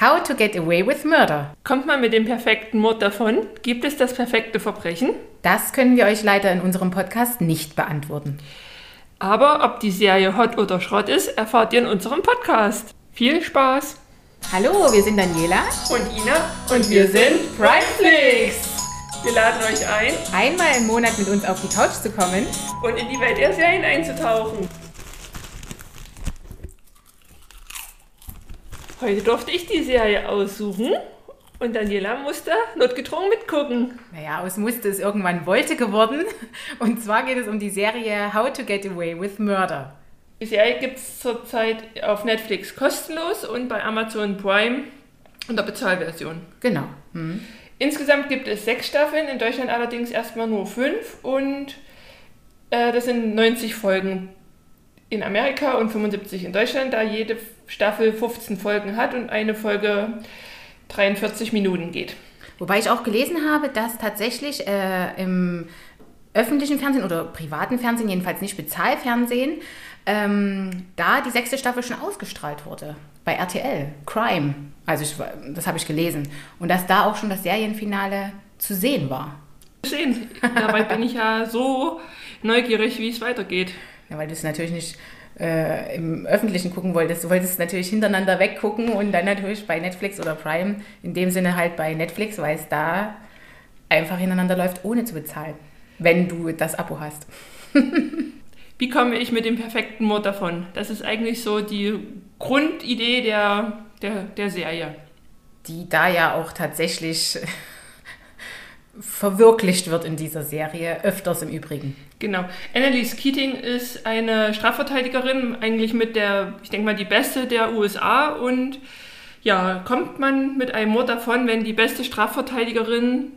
How to Get Away with Murder. Kommt man mit dem perfekten Mord davon? Gibt es das perfekte Verbrechen? Das können wir euch leider in unserem Podcast nicht beantworten. Aber ob die Serie Hot oder Schrott ist, erfahrt ihr in unserem Podcast. Viel Spaß! Hallo, wir sind Daniela Und Ina und wir sind Primeflix. Wir laden euch ein Einmal im Monat mit uns auf die Couch zu kommen. und in die Welt der Serien einzutauchen. Heute durfte ich die Serie aussuchen und Daniela musste notgedrungen mitgucken. Naja, aus musste es irgendwann wollte geworden. Und zwar geht es um die Serie How to Get Away with Murder. Die Serie gibt es zurzeit auf Netflix kostenlos und bei Amazon Prime in der Bezahlversion. Genau. Hm. Insgesamt gibt es sechs Staffeln, in Deutschland allerdings erstmal nur fünf und äh, das sind 90 Folgen in Amerika und 75 in Deutschland, da jede Staffel 15 Folgen hat und eine Folge 43 Minuten geht. Wobei ich auch gelesen habe, dass tatsächlich äh, im öffentlichen Fernsehen oder privaten Fernsehen, jedenfalls nicht Bezahlfernsehen, ähm, da die sechste Staffel schon ausgestrahlt wurde. Bei RTL, Crime. Also ich, das habe ich gelesen. Und dass da auch schon das Serienfinale zu sehen war. Sehen. Dabei bin ich ja so neugierig, wie es weitergeht. Ja, weil du es natürlich nicht äh, im Öffentlichen gucken wolltest. Du wolltest natürlich hintereinander weggucken und dann natürlich bei Netflix oder Prime, in dem Sinne halt bei Netflix, weil es da einfach hintereinander läuft, ohne zu bezahlen, wenn du das Abo hast. Wie komme ich mit dem perfekten Mord davon? Das ist eigentlich so die Grundidee der, der, der Serie. Die da ja auch tatsächlich verwirklicht wird in dieser Serie, öfters im Übrigen. Genau. Annalise Keating ist eine Strafverteidigerin, eigentlich mit der, ich denke mal, die beste der USA. Und ja, kommt man mit einem Mord davon, wenn die beste Strafverteidigerin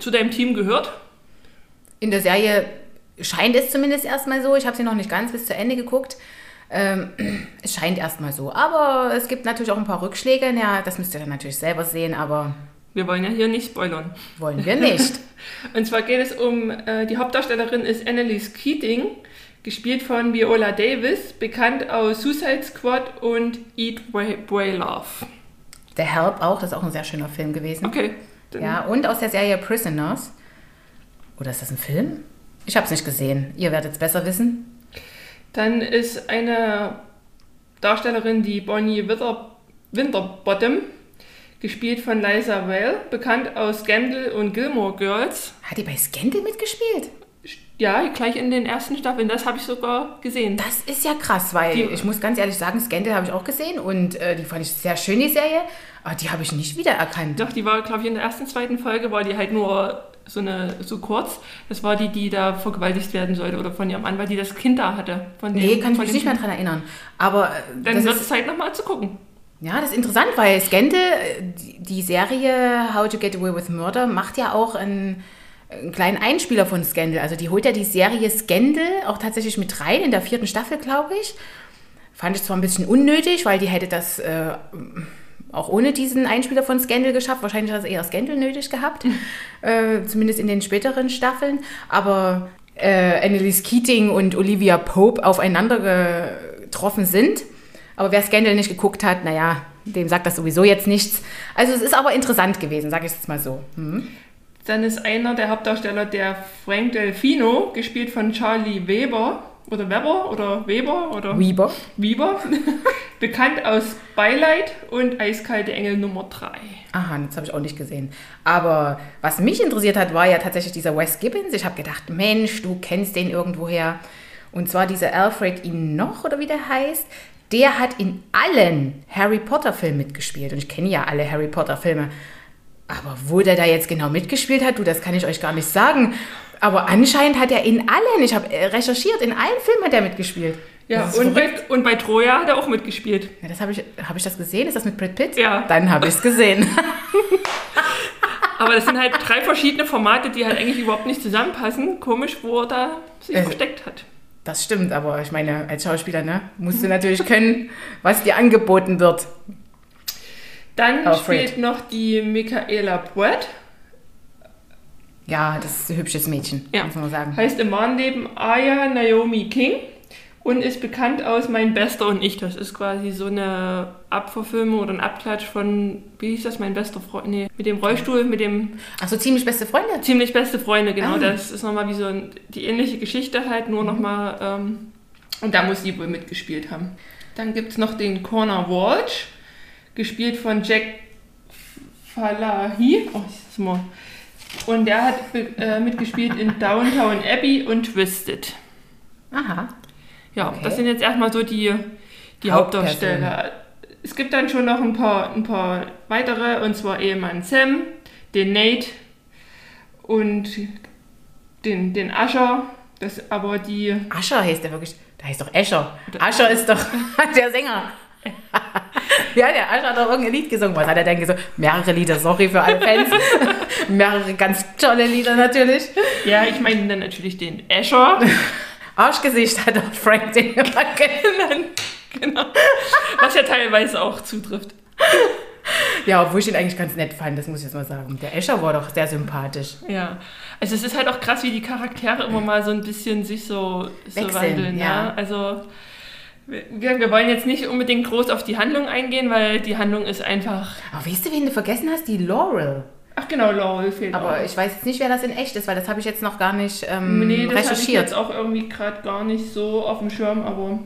zu deinem Team gehört? In der Serie scheint es zumindest erstmal so. Ich habe sie noch nicht ganz bis zu Ende geguckt. Ähm, es scheint erstmal so. Aber es gibt natürlich auch ein paar Rückschläge. Ja, das müsst ihr dann natürlich selber sehen, aber Wir wollen ja hier nicht spoilern. wollen wir nicht. Und zwar geht es um, äh, die Hauptdarstellerin ist Annalise Keating, gespielt von Viola Davis, bekannt aus Suicide Squad und Eat, Pray, Pray Love. The Help auch, das ist auch ein sehr schöner Film gewesen. Okay. Ja, und aus der Serie Prisoners. Oder ist das ein Film? Ich habe es nicht gesehen. Ihr werdet es besser wissen. Dann ist eine Darstellerin, die Bonnie Wither, Winterbottom, gespielt von Liza Vale, bekannt aus Scandal und Gilmore Girls. Hat die bei Scandal mitgespielt? Ja, gleich in den ersten Staffeln, das habe ich sogar gesehen. Das ist ja krass, weil Die- ich muss ganz ehrlich sagen, Scandal habe ich auch gesehen und äh, die fand ich sehr schön, die Serie. Aber die habe ich nicht wiedererkannt. Doch, die war, glaube ich, in der ersten, zweiten Folge, war die halt nur so eine so kurz. Das war die, die da vergewaltigt werden sollte oder von ihrem Mann, weil die das Kind da hatte. Von dem, Nee, kann ich mich nicht mehr Kind. dran erinnern. Aber äh, Dann das wird ist, es Zeit, nochmal zu gucken. Ja, das ist interessant, weil Scandal, die, Serie How to Get Away with Murder, macht ja auch einen, einen kleinen Einspieler von Scandal. Also die holt ja die Serie Scandal auch tatsächlich mit rein, in der vierten Staffel, glaube ich. Fand ich zwar ein bisschen unnötig, weil die hätte das äh, auch ohne diesen Einspieler von Scandal geschafft. Wahrscheinlich hat es eher Scandal nötig gehabt, äh, zumindest in den späteren Staffeln. Aber äh, Annalise Keating und Olivia Pope aufeinander getroffen sind. Aber wer Scandal nicht geguckt hat, naja, dem sagt das sowieso jetzt nichts. Also es ist aber interessant gewesen, sage ich jetzt mal so. Hm. Dann ist einer der Hauptdarsteller der Frank Delfino, gespielt von Charlie Weber oder Weber oder Weber oder Weber. Weber, bekannt aus Beileid und Eiskalte Engel Nummer 3. Aha, das habe ich auch nicht gesehen. Aber was mich interessiert hat, war ja tatsächlich dieser Wes Gibbons. Ich habe gedacht, Mensch, du kennst den irgendwoher. Und zwar dieser Alfred Enoch oder wie der heißt. Der hat in allen Harry Potter Filmen mitgespielt. Und ich kenne ja alle Harry Potter Filme. Aber wo der da jetzt genau mitgespielt hat, du, das kann ich euch gar nicht sagen. Aber anscheinend hat er in allen, ich habe äh, recherchiert, in allen Filmen hat er mitgespielt. Ja, und bei, und bei Troja hat er auch mitgespielt. Ja, das habe ich, habe ich das gesehen? Ist das mit Brad Pitt? Ja. Dann habe ich es gesehen. Aber das sind halt drei verschiedene Formate, die halt eigentlich überhaupt nicht zusammenpassen. Komisch, wo er da sich Äh. versteckt hat. Das stimmt, aber ich meine, als Schauspieler, ne, musst du natürlich können, was dir angeboten wird. Dann Alfred. spielt noch die Michaela Brett. Ja, das ist ein hübsches Mädchen, Ja. muss man sagen. Heißt im wahren Leben Aya Naomi King und ist bekannt aus Mein Bester und ich. Das ist quasi so eine Abverfilmung oder ein Abklatsch von, wie hieß das, Mein bester Freund? Nee, mit dem Rollstuhl, mit dem. Ach so, ziemlich beste Freunde? Ziemlich beste Freunde, genau. Ah. Das ist nochmal wie so ein, die ähnliche Geschichte halt, nur mhm. nochmal. Ähm, und da muss sie wohl mitgespielt haben. Dann gibt es noch den Corner Walsh, gespielt von Jack Falahi. Oh, ich sag's mal. Und der hat äh, mitgespielt in Downtown Abbey und Twisted. Aha. Ja, okay. das sind jetzt erstmal so die, die Hauptdarsteller. Es gibt dann schon noch ein paar, ein paar weitere, und zwar Ehemann Sam, den Nate und den, den Ascher. Das aber die. Ascher heißt der wirklich. Der heißt doch Escher. Ascher ist doch der Sänger. ja, der Ascher hat doch irgendein Lied gesungen. Was hat er denn gesungen? Mehrere Lieder, sorry für alle Fans. Mehrere ganz tolle Lieder natürlich. Ja, ich meine dann natürlich den Escher. Arschgesicht hat auch Frank den immer genannt. Genau. Was ja teilweise auch zutrifft. Ja, obwohl ich ihn eigentlich ganz nett fand, das muss ich jetzt mal sagen. Der Escher war doch sehr sympathisch. Ja, also es ist halt auch krass, wie die Charaktere immer mal so ein bisschen sich so, so wandeln. Ja. ja. Also wir, wir, wollen jetzt nicht unbedingt groß auf die Handlung eingehen, weil die Handlung ist einfach... Aber weißt du, wen du vergessen hast? Die Laurel. Ach genau, Laurel fehlt Aber auch. ich weiß jetzt nicht, wer das in echt ist, weil das habe ich jetzt noch gar nicht ähm, nee, das recherchiert. ich jetzt auch irgendwie gerade gar nicht so auf dem Schirm, aber...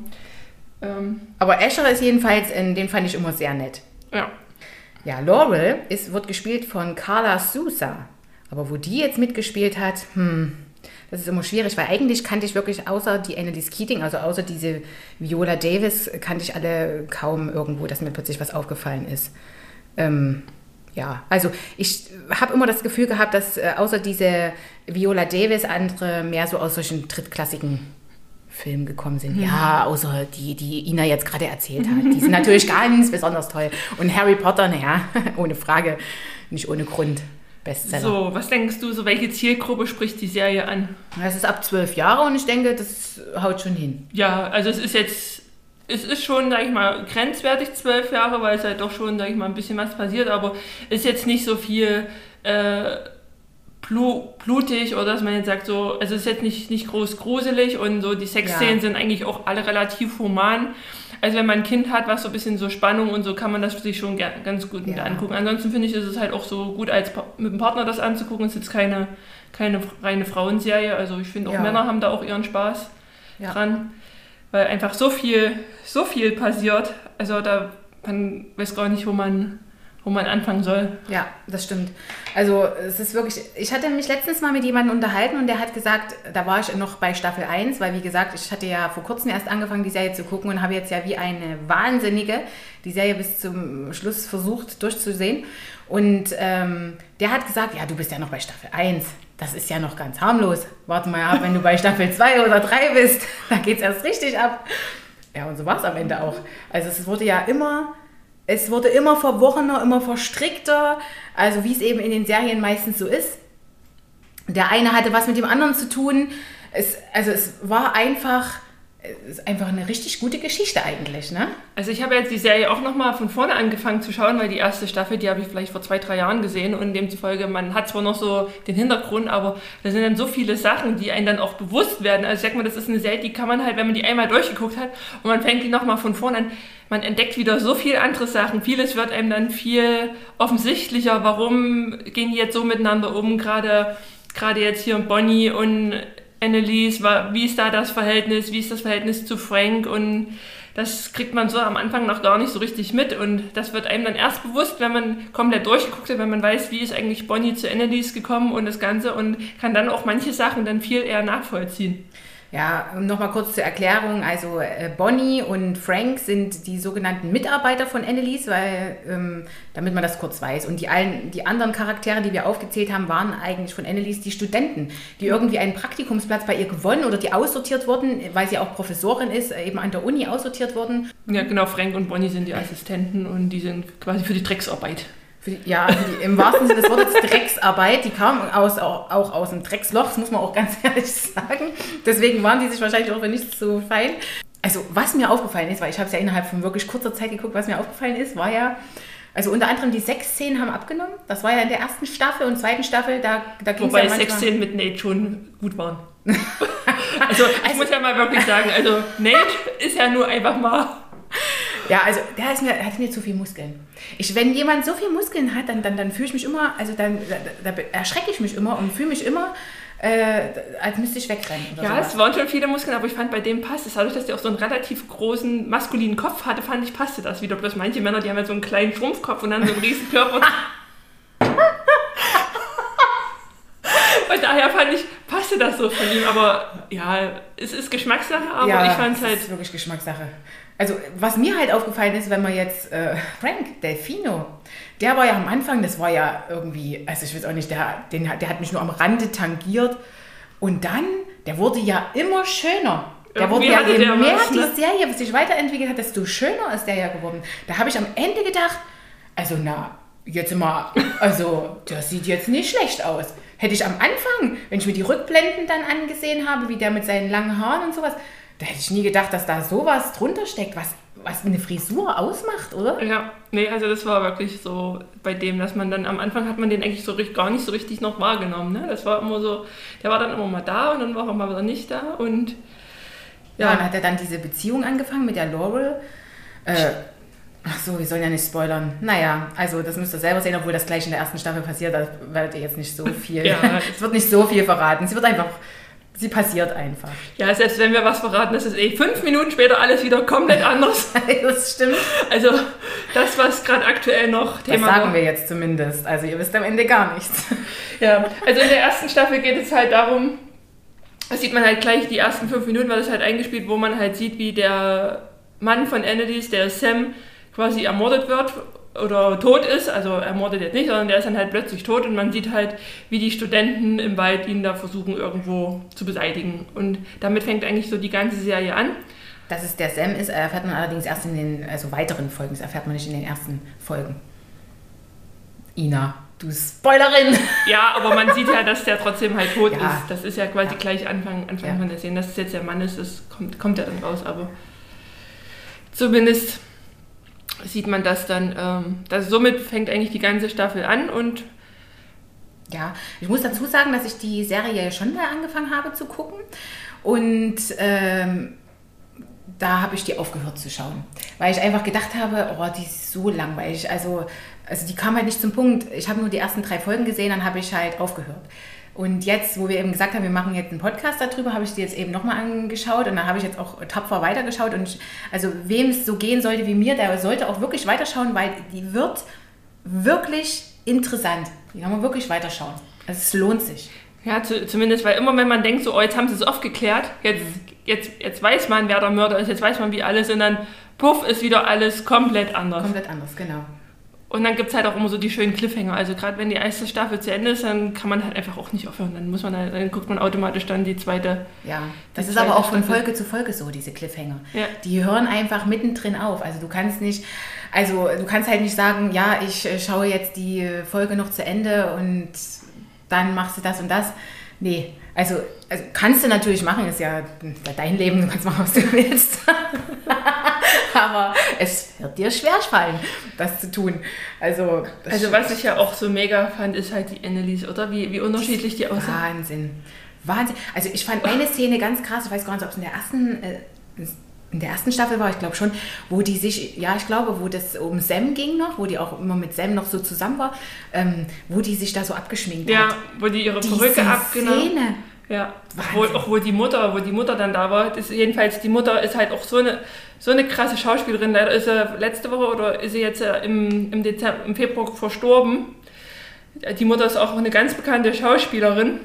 Ähm, aber Asher ist jedenfalls, den fand ich immer sehr nett. Ja. Ja, Laurel ist, wird gespielt von Carla Sousa. Aber wo die jetzt mitgespielt hat, hm, das ist immer schwierig, weil eigentlich kannte ich wirklich außer die Annalise Keating, also außer diese Viola Davis, kannte ich alle kaum irgendwo, dass mir plötzlich was aufgefallen ist. Ähm, ja, also ich habe immer das Gefühl gehabt, dass äh, außer diese Viola Davis andere mehr so aus solchen drittklassigen Filmen gekommen sind. Mhm. Ja, außer die, die Ina jetzt gerade erzählt hat. Die sind natürlich ganz besonders toll. Und Harry Potter, naja, ohne Frage, nicht ohne Grund. Bestseller. So, was denkst du, so welche Zielgruppe spricht die Serie an? Es ist ab zwölf Jahre und ich denke, das haut schon hin. Ja, also es ist jetzt es ist schon, sag ich mal, grenzwertig zwölf Jahre, weil es halt doch schon, sag ich mal, ein bisschen was passiert, aber ist jetzt nicht so viel äh, blutig oder dass man jetzt sagt, so, also es ist jetzt nicht, nicht groß gruselig und so die Sexszenen ja. sind eigentlich auch alle relativ human. Also wenn man ein Kind hat, was so ein bisschen so Spannung und so, kann man das sich schon ganz gut ja. angucken. Ansonsten finde ich, ist es halt auch so gut, als mit dem Partner das anzugucken. Es ist jetzt keine, keine reine Frauenserie. Also ich finde auch ja. Männer haben da auch ihren Spaß dran weil einfach so viel, so viel passiert. Also da man weiß gar nicht, wo man, wo man anfangen soll. Ja, das stimmt. Also es ist wirklich, ich hatte mich letztens mal mit jemandem unterhalten und der hat gesagt, da war ich noch bei Staffel 1, weil wie gesagt, ich hatte ja vor kurzem erst angefangen, die Serie zu gucken und habe jetzt ja wie eine Wahnsinnige die Serie bis zum Schluss versucht durchzusehen. Und ähm, der hat gesagt, ja, du bist ja noch bei Staffel 1 das ist ja noch ganz harmlos. Warte mal ab, wenn du bei Staffel 2 oder 3 bist, da geht es erst richtig ab. Ja, und so war es am Ende auch. Also es wurde ja immer, es wurde immer verworrener, immer verstrickter, also wie es eben in den Serien meistens so ist. Der eine hatte was mit dem anderen zu tun. Es, also es war einfach ist einfach eine richtig gute Geschichte eigentlich, ne? Also ich habe jetzt die Serie auch nochmal von vorne angefangen zu schauen, weil die erste Staffel, die habe ich vielleicht vor zwei, drei Jahren gesehen und demzufolge, man hat zwar noch so den Hintergrund, aber da sind dann so viele Sachen, die einem dann auch bewusst werden. Also ich sag mal, das ist eine Serie, die kann man halt, wenn man die einmal durchgeguckt hat und man fängt die nochmal von vorne an, man entdeckt wieder so viele andere Sachen. Vieles wird einem dann viel offensichtlicher, warum gehen die jetzt so miteinander um, gerade gerade jetzt hier Bonnie und Annelies, wie ist da das Verhältnis, wie ist das Verhältnis zu Frank und das kriegt man so am Anfang noch gar nicht so richtig mit und das wird einem dann erst bewusst, wenn man komplett durchgeguckt hat, wenn man weiß, wie ist eigentlich Bonnie zu Annelies gekommen und das Ganze und kann dann auch manche Sachen dann viel eher nachvollziehen. Ja, nochmal kurz zur Erklärung. Also äh, Bonnie und Frank sind die sogenannten Mitarbeiter von Annelies, weil, ähm, damit man das kurz weiß. Und die, allen, die anderen Charaktere, die wir aufgezählt haben, waren eigentlich von Annelies die Studenten, die irgendwie einen Praktikumsplatz bei ihr gewonnen oder die aussortiert wurden, weil sie auch Professorin ist, eben an der Uni aussortiert wurden. Ja, genau. Frank und Bonnie sind die Assistenten und die sind quasi für die Drecksarbeit ja, die, im wahrsten Sinne des Wortes Drecksarbeit, die kam aus, auch, auch aus dem Drecksloch, das muss man auch ganz ehrlich sagen. Deswegen waren die sich wahrscheinlich auch für nichts zu fein. Also was mir aufgefallen ist, weil ich habe es ja innerhalb von wirklich kurzer Zeit geguckt, was mir aufgefallen ist, war ja, also unter anderem die Sexszenen haben abgenommen. Das war ja in der ersten Staffel und zweiten Staffel, da, da ging es ja manchmal... Sexszenen mit Nate schon gut waren. Also ich muss ja mal wirklich sagen, also Nate ist ja nur einfach mal Ja, also der ist mir, hat mir zu viel Muskeln. Ich, wenn jemand so viel Muskeln hat, dann, dann, dann fühle ich mich immer, also dann da, da erschrecke ich mich immer und fühle mich immer, äh, als müsste ich wegrennen. Ja, sowas. es waren schon viele Muskeln, aber ich fand bei dem passt es. Dadurch, dass der auch so einen relativ großen maskulinen Kopf hatte, fand ich, passte das wieder. Bloß manche Männer, die haben ja so einen kleinen Schrumpfkopf und dann so einen riesen Körper. und daher fand ich, passte das so von ihm. Aber ja, es ist Geschmackssache, aber ja, ich fand es halt. ist wirklich Geschmackssache. Also, was mir halt aufgefallen ist, wenn man jetzt äh, Frank Delfino, der war ja am Anfang, das war ja irgendwie, also ich weiß auch nicht, der, den, hat- der hat mich nur am Rande tangiert. Und dann, der wurde ja immer schöner. Der Irgendwie wurde ja, je der mehr was, die ne? Serie sich weiterentwickelt hat, desto schöner ist der ja geworden. Da habe ich am Ende gedacht, also na, jetzt mal, also das sieht jetzt nicht schlecht aus. Hätte ich am Anfang, wenn ich mir die Rückblenden dann angesehen habe, wie der mit seinen langen Haaren und sowas, da hätte ich nie gedacht, dass da sowas drunter steckt, was, was eine Frisur ausmacht, oder? Ja, nee, also das war wirklich so bei dem, dass man dann am Anfang hat man den eigentlich so richtig, gar nicht so richtig noch wahrgenommen. Ne? Das war immer so, der war dann immer mal da und dann war er mal wieder nicht da und Ja, ja, dann hat er dann diese Beziehung angefangen mit der Laurel. Äh, ach so, wir sollen ja nicht spoilern. Naja, also das müsst ihr selber sehen, obwohl das gleich in der ersten Staffel passiert, da werdet ihr jetzt nicht so viel. Ja. es wird nicht so viel verraten. Sie wird einfach, sie passiert einfach. ja, selbst wenn wir was verraten, das ist eh fünf Minuten später alles wieder komplett anders. das stimmt. Also das, was gerade aktuell noch Das Thema sagen war. wir jetzt zumindest. Also ihr wisst am Ende gar nichts. Ja, also in der ersten Staffel geht es halt darum, da sieht man halt gleich die ersten fünf Minuten, weil das halt eingespielt, wo man halt sieht, wie der Mann von Annelies, der Sam, quasi ermordet wird oder tot ist. Also ermordet jetzt nicht, sondern der ist dann halt plötzlich tot und man sieht halt, wie die Studenten im Wald ihn da versuchen irgendwo zu beseitigen. Und damit fängt eigentlich so die ganze Serie an. Dass es der Sam ist, erfährt man allerdings erst in den also weiteren Folgen. Das erfährt man nicht in den ersten Folgen. Ina, du Spoilerin! Ja, aber man sieht ja, dass der trotzdem halt tot Ja. ist. Das ist ja quasi gleich Anfang, Anfang Ja. von der Szene. Dass es jetzt der Mann ist, das kommt, kommt ja dann raus, aber zumindest sieht man das dann. Ähm, das, somit fängt eigentlich die ganze Staffel an und Ja, ich muss dazu sagen, dass ich die Serie schon mal angefangen habe zu gucken. Und ähm, da habe ich die aufgehört zu schauen. Weil ich einfach gedacht habe, oh, die ist so langweilig. Also, also die kam halt nicht zum Punkt. Ich habe nur die ersten drei Folgen gesehen, dann habe ich halt aufgehört. Und jetzt, wo wir eben gesagt haben, wir machen jetzt einen Podcast darüber, habe ich die jetzt eben nochmal angeschaut und dann habe ich jetzt auch tapfer weitergeschaut. Und also wem es so gehen sollte wie mir, der sollte auch wirklich weiterschauen, weil die wird wirklich interessant. Die kann man wirklich weiterschauen. Also es lohnt sich. ja, zu, zumindest, weil immer wenn man denkt, so, oh, jetzt haben sie es aufgeklärt, jetzt, jetzt, jetzt weiß man, wer der Mörder ist, jetzt weiß man, wie alles und dann puff, ist wieder alles komplett anders. Komplett anders, genau. Und dann gibt es halt auch immer so die schönen Cliffhanger. Also gerade wenn die erste Staffel zu Ende ist, dann kann man halt einfach auch nicht aufhören. Dann muss man halt, dann guckt man automatisch dann die zweite. Ja, das ist aber auch von Staffel. Folge zu Folge so, diese Cliffhanger. Ja. Die hören einfach mittendrin auf. Also du kannst nicht, also du kannst halt nicht sagen, ja, ich äh, schaue jetzt die Folge noch zu Ende und dann machst du das und das. Nee, also, also kannst du natürlich machen, ist ja dein Leben, du kannst machen, was du willst. aber es wird dir schwer fallen, das zu tun. Also, Also was ich ja auch so mega fand, ist halt die Annelies, oder? Wie, wie unterschiedlich die aussehen. Wahnsinn. Wahnsinn. Also ich fand eine Szene ganz krass, ich weiß gar nicht, ob es in der ersten, äh, in der ersten Staffel war, ich glaube schon, wo die sich, ja, ich glaube, wo das um Sam ging noch, wo die auch immer mit Sam noch so zusammen war, ähm, wo die sich da so abgeschminkt Ja, hat. wo die ihre Diese Perücke abgenommen Szene. Ja, wo, auch wo die Mutter, wo die Mutter dann da war, ist jedenfalls die Mutter ist halt auch so eine so eine krasse Schauspielerin. Leider ist sie letzte Woche oder ist sie jetzt äh, im, im, Dezember, im Februar verstorben. Die Mutter ist auch eine ganz bekannte Schauspielerin.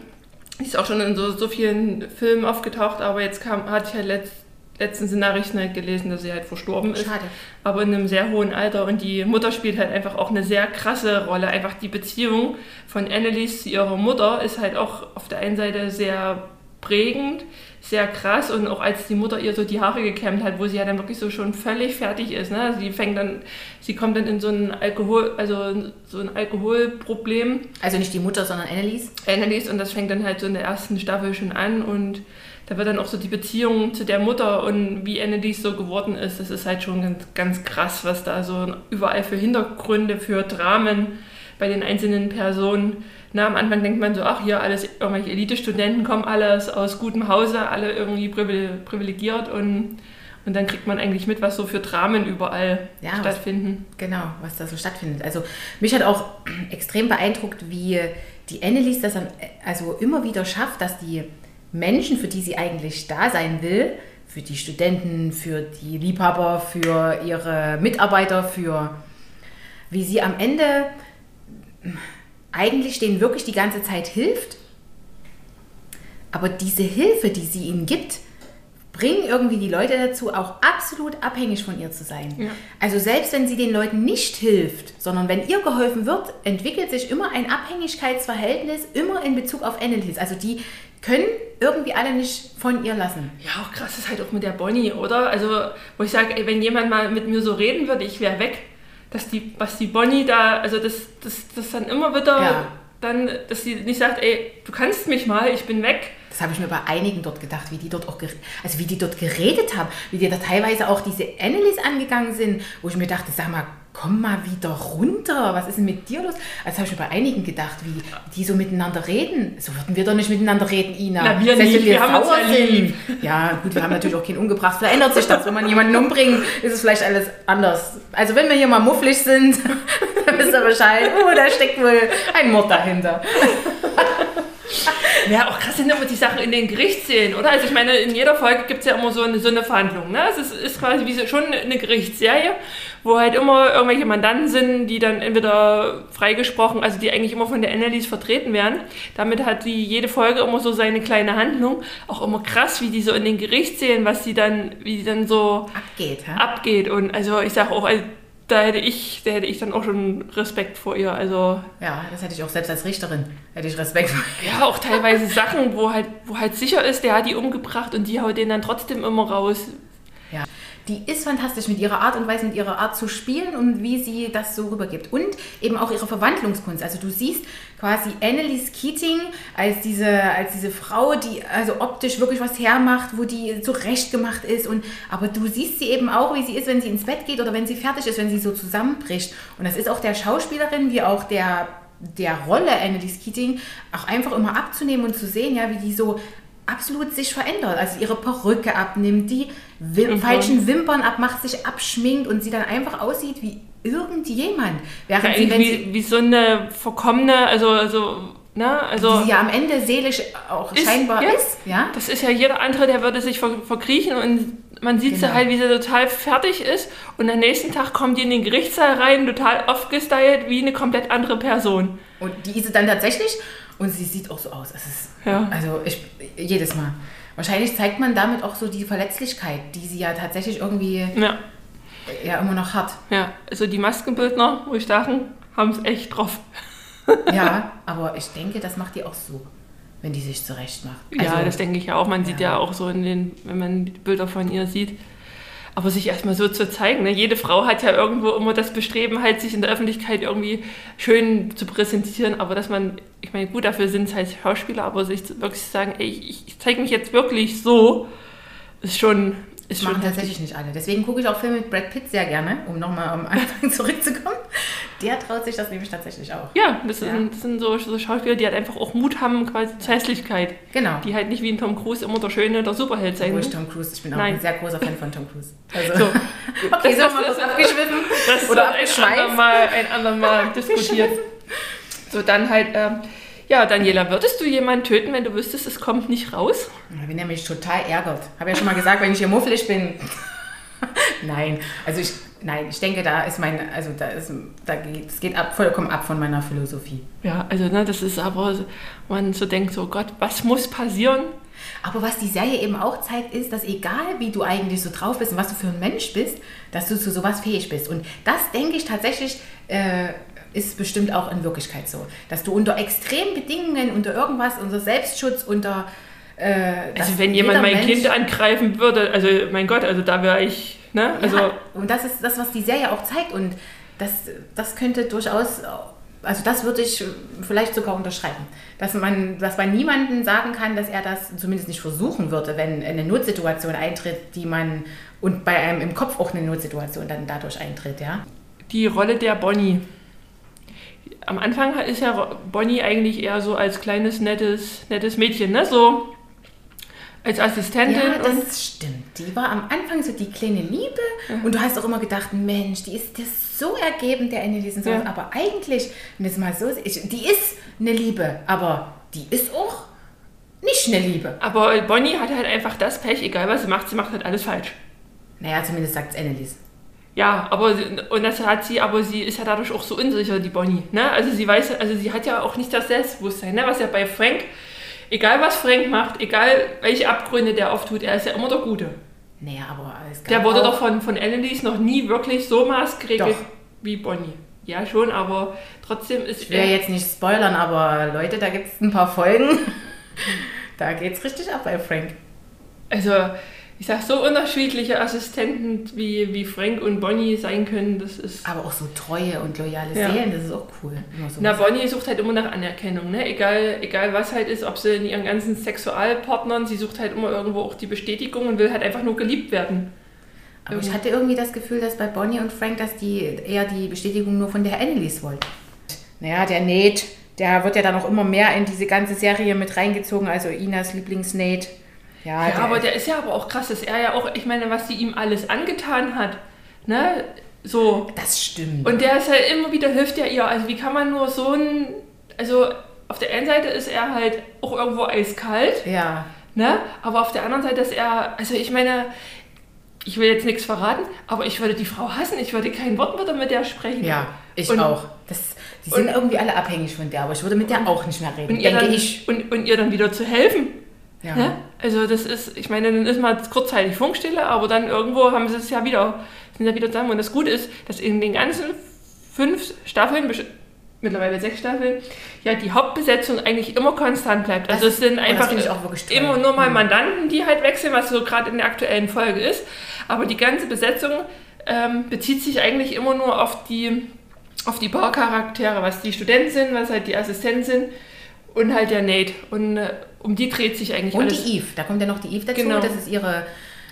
Die ist auch schon in so, so vielen Filmen aufgetaucht, aber jetzt kam, hatte ich halt letzt, letztens in Nachrichten halt gelesen, dass sie halt verstorben ist. Schade. aber in einem sehr hohen Alter. Und die Mutter spielt halt einfach auch eine sehr krasse Rolle. Einfach die Beziehung von Annelies zu ihrer Mutter ist halt auch auf der einen Seite sehr prägend, sehr krass und auch als die Mutter ihr so die Haare gekämmt hat, wo sie ja dann wirklich so schon völlig fertig ist. Ne? Sie fängt dann, sie kommt dann in so ein Alkohol, also so ein Alkoholproblem Also nicht die Mutter, sondern Annelies. Annelies und das fängt dann halt so in der ersten Staffel schon an und da wird dann auch so die Beziehung zu der Mutter und wie Annelies so geworden ist, das ist halt schon ganz, ganz krass, was da so überall für Hintergründe, für Dramen bei den einzelnen Personen. Na, am Anfang denkt man so, ach hier alles, irgendwelche Elite-Studenten kommen alles aus gutem Hause, alle irgendwie privilegiert und, und dann kriegt man eigentlich mit, was so für Dramen überall ja, stattfinden. Was, genau, was da so stattfindet. Also mich hat auch extrem beeindruckt, wie die Annelies das also immer wieder schafft, dass die Menschen, für die sie eigentlich da sein will, für die Studenten, für die Liebhaber, für ihre Mitarbeiter, für wie sie am Ende eigentlich denen wirklich die ganze Zeit hilft. Aber diese Hilfe, die sie ihnen gibt, bringen irgendwie die Leute dazu, auch absolut abhängig von ihr zu sein. Ja. Also selbst wenn sie den Leuten nicht hilft, sondern wenn ihr geholfen wird, entwickelt sich immer ein Abhängigkeitsverhältnis, immer in Bezug auf Annelies. Also die können irgendwie alle nicht von ihr lassen. Ja, auch krass ist halt auch mit der Bonnie, oder? Also, wo ich sage, wenn jemand mal mit mir so reden würde, ich wäre weg. Dass die, was die Bonnie da, also das, das, das dann immer wieder, ja. dann, dass sie nicht sagt, ey, du kannst mich mal, ich bin weg. Das habe ich mir bei einigen dort gedacht, wie die dort auch, also wie die dort geredet haben, wie die da teilweise auch diese Annelies angegangen sind, wo ich mir dachte, sag mal, komm mal wieder runter, was ist denn mit dir los? Also habe ich mir bei einigen gedacht, wie die so miteinander reden. So würden wir doch nicht miteinander reden, Ina. Na, wir Selbst nicht, wir, wir haben uns ja lieb. Ja, gut, wir haben natürlich auch keinen umgebracht. Vielleicht ändert sich das, wenn man jemanden umbringt, ist es vielleicht alles anders. Also wenn wir hier mal mufflig sind, dann wisst ihr Bescheid, oh, da steckt wohl ein Mord dahinter. Ja, auch krass sind immer die Sachen in den Gerichtsszenen, oder? Also ich meine, in jeder Folge gibt es ja immer so eine, so eine Verhandlung. Ne? Es ist, ist quasi wie so, schon eine Gerichtsserie, wo halt immer irgendwelche Mandanten sind, die dann entweder freigesprochen, also die eigentlich immer von der Annelies vertreten werden. Damit hat die jede Folge immer so seine kleine Handlung. Auch immer krass, wie die so in den Gerichtsszenen, was die dann, wie die dann so abgeht. Hä? abgeht. Und also ich sage auch, also da hätte ich, da hätte ich dann auch schon Respekt vor ihr. Also ja, das hätte ich auch selbst als Richterin hätte ich Respekt vor ihr. Ja, auch teilweise Sachen, wo halt, wo halt sicher ist, der hat die umgebracht und die haut den dann trotzdem immer raus. Ja, die ist fantastisch mit ihrer Art und Weise, mit ihrer Art zu spielen und wie sie das so rübergibt. Und eben auch ihre Verwandlungskunst. Also du siehst quasi Annelies Keating als diese, als diese Frau, die also optisch wirklich was hermacht, wo die zurecht gemacht ist. Und, aber du siehst sie eben auch, wie sie ist, wenn sie ins Bett geht oder wenn sie fertig ist, wenn sie so zusammenbricht. Und das ist auch der Schauspielerin wie auch der der Rolle Annelies Keating auch einfach immer abzunehmen und zu sehen, ja, wie die so absolut sich verändert. Also ihre Perücke abnimmt, die Wim mhm. falschen Wimpern abmacht, sich abschminkt und sie dann einfach aussieht wie irgendjemand. Während ja, sie, wenn wie, sie, wie so eine verkommene, also, also Ne? Also, die ja am Ende seelisch auch ist, scheinbar ja, ist. Ja? Das ist ja jeder andere, der würde sich ver verkriechen und man sieht genau. sie halt, wie sie total fertig ist und am nächsten Tag kommt die in den Gerichtssaal rein, total aufgestylt, wie eine komplett andere Person. Und die ist sie dann tatsächlich und sie sieht auch so aus. Es ist, ja. Also ich, jedes Mal. Wahrscheinlich zeigt man damit auch so die Verletzlichkeit, die sie ja tatsächlich irgendwie ja, ja immer noch hat. Ja, also die Maskenbildner, wo ich dachte, haben es echt drauf. ja, aber ich denke, das macht die auch so, wenn die sich zurecht macht. Also, ja, das denke ich auch. Man ja. sieht ja auch so in den, wenn man die Bilder von ihr sieht, aber sich erstmal so zu zeigen. Ne? Jede Frau hat ja irgendwo immer das Bestreben, halt sich in der Öffentlichkeit irgendwie schön zu präsentieren. Aber dass man, ich meine, gut, dafür sind es halt Schauspieler, aber sich wirklich zu sagen, ey, ich, ich zeige mich jetzt wirklich so, ist schon. Ist machen tatsächlich nicht alle. Deswegen gucke ich auch Filme mit Brad Pitt sehr gerne, um nochmal am Anfang zurückzukommen. Der traut sich das nämlich tatsächlich auch. Ja, das, ja. Sind, das sind so, so, Schauspieler, die halt einfach auch Mut haben, quasi zur Hässlichkeit. Genau. Die halt nicht wie ein Tom Cruise immer der Schöne, der Superheld sein. Ich Tom Cruise, ich bin auch Nein. ein sehr großer Fan von Tom Cruise. Also, so. okay, das, so mal kurz abgeschwiffen. Das oder. Ein andermal, ein andermal diskutiert. So, dann halt, ähm, ja, Daniela, würdest du jemanden töten, wenn du wüsstest, es kommt nicht raus? Ich bin nämlich total ärgert. Habe ja schon mal gesagt, wenn ich hier muffelig bin. Nein, also ich, nein, ich denke, da ist mein, also da ist, da geht, es geht ab, vollkommen ab von meiner Philosophie. Ja, also ne, das ist aber, man so denkt, so Gott, was muss passieren? Aber was die Serie eben auch zeigt, ist, dass egal wie du eigentlich so drauf bist und was du für ein Mensch bist, dass du zu sowas fähig bist. Und das denke ich tatsächlich. Äh, ist bestimmt auch in Wirklichkeit so, dass du unter extremen Bedingungen, unter irgendwas, unter Selbstschutz, unter äh, also wenn jemand mein Mensch Kind angreifen würde, also mein Gott, also da wäre ich, ne? Also ja, und das ist das, was die Serie auch zeigt und das, das könnte durchaus, also das würde ich vielleicht sogar unterschreiben, dass man, dass man niemandem sagen kann, dass er das zumindest nicht versuchen würde, wenn eine Notsituation eintritt, die man und bei einem im Kopf auch eine Notsituation dann dadurch eintritt, ja. Die Rolle der Bonnie am Anfang ist ja Bonnie eigentlich eher so als kleines, nettes, nettes Mädchen, ne? So als Assistentin. Ja, das stimmt. Die war am Anfang so die kleine Liebe und du hast auch immer gedacht, Mensch, die ist das so ergeben, der Annelies. Ja. Aber eigentlich, wenn es mal so ist, die ist eine Liebe, aber die ist auch nicht eine Liebe. aber Bonnie hat halt einfach das Pech, egal was sie macht, sie macht halt alles falsch. Naja, zumindest sagt es Annelies. Ja, aber sie- und das hat sie, aber sie ist ja dadurch auch so unsicher, die Bonnie. Ne? Also sie weiß, also sie hat ja auch nicht das Selbstbewusstsein, ne? was ja bei Frank, egal was Frank macht, egal welche Abgründe der auftut, er ist ja immer der Gute. Naja, aber es gab Der wurde doch von, von Annelies noch nie wirklich so maßgeregelt Doch. wie Bonnie. Ja, schon, aber trotzdem ist Ich will jetzt nicht spoilern, aber Leute, da gibt es ein paar Folgen. da geht's richtig ab bei Frank. Also, ich sag, so unterschiedliche Assistenten wie, wie Frank und Bonnie sein können, das ist. Aber auch so treue und loyale Ja. Seelen, das ist auch cool. Na, Bonnie sucht halt immer nach Anerkennung, ne? Egal, egal was halt ist, ob sie in ihren ganzen Sexualpartnern, sie sucht halt immer irgendwo auch die Bestätigung und will halt einfach nur geliebt werden. Aber ich hatte irgendwie das Gefühl, dass bei Bonnie und Frank, dass die eher die Bestätigung nur von der Annelies wollten. Naja, der Nate, der wird ja dann auch immer mehr in diese ganze Serie mit reingezogen, also Inas Lieblings-Nate. Ja, Ja, aber der ist ja aber auch krass, dass er ja auch, ich meine, was sie ihm alles angetan hat, ne? So. das stimmt. Und der ist halt immer wieder, hilft ja ihr. Also wie kann man nur so ein, also auf der einen Seite ist er halt auch irgendwo eiskalt, ja, ne? Aber auf der anderen Seite ist er, also ich meine, ich will jetzt nichts verraten, aber ich würde die Frau hassen, ich würde kein Wort mehr mit der sprechen. ja, ich Und- auch. Das, die sind irgendwie alle abhängig von der, aber ich würde mit der auch nicht mehr reden, Und ihr, dann, ich. Und, und ihr dann wieder zu helfen. Ja. Ne? Also das ist, ich meine, dann ist mal kurzzeitig Funkstille, aber dann irgendwo haben sie es ja wieder, sind ja wieder zusammen. Und das Gute ist, dass in den ganzen fünf Staffeln, mittlerweile sechs Staffeln, ja die Hauptbesetzung eigentlich immer konstant bleibt. Also Das- es sind oh, einfach immer nur mal Mhm. Mandanten, die halt wechseln, was so gerade in der aktuellen Folge ist. Aber die ganze Besetzung ähm, bezieht sich eigentlich immer nur auf die, auf die Barcharaktere, was die Studenten sind, was halt die Assistenten sind und halt der Nate. Und äh, um die dreht sich eigentlich Und alles. die Eve, da kommt ja noch die Eve dazu, Genau. das ist ihre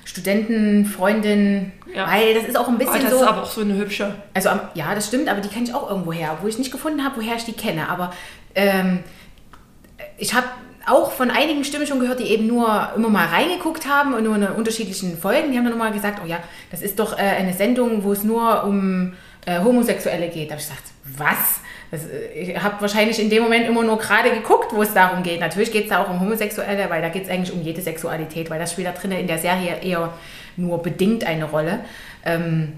Studentenfreundin, Ja. weil das ist auch ein bisschen das so... ist aber auch so eine hübsche. Also ja, das stimmt, aber die kenne ich auch irgendwo her, obwohl ich nicht gefunden habe, woher ich die kenne. Aber ähm, ich habe auch von einigen Stimmen schon gehört, die eben nur immer mal reingeguckt haben und nur in unterschiedlichen Folgen. Die haben dann immer gesagt, oh ja, das ist doch äh, eine Sendung, wo es nur um äh, Homosexuelle geht. Da habe ich gesagt, was? Das, äh, ich habe wahrscheinlich in dem Moment immer nur gerade geguckt, wo es darum geht. Natürlich geht es da auch um Homosexuelle, weil da geht es eigentlich um jede Sexualität, weil das spielt da drinnen in der Serie eher nur bedingt eine Rolle. Ähm,